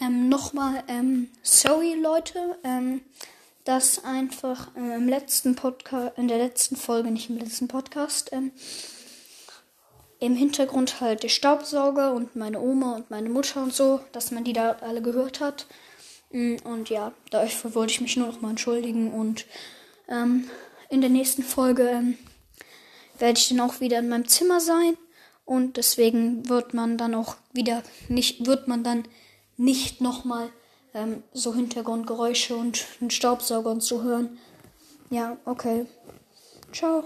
Ähm, Nochmal, ähm, sorry Leute, ähm, dass einfach äh, im letzten Podcast, in der letzten Folge, nicht im letzten Podcast, ähm, im Hintergrund halt der Staubsauger und meine Oma und meine Mutter und so, dass man die da alle gehört hat. Mm, und ja, dafür wollte ich mich nur noch mal entschuldigen und ähm, in der nächsten Folge ähm, werde ich dann auch wieder in meinem Zimmer sein und deswegen wird man dann auch wieder nicht, wird man dann nicht nochmal ähm, so Hintergrundgeräusche und einen Staubsauger und hören. Ja, okay. Ciao.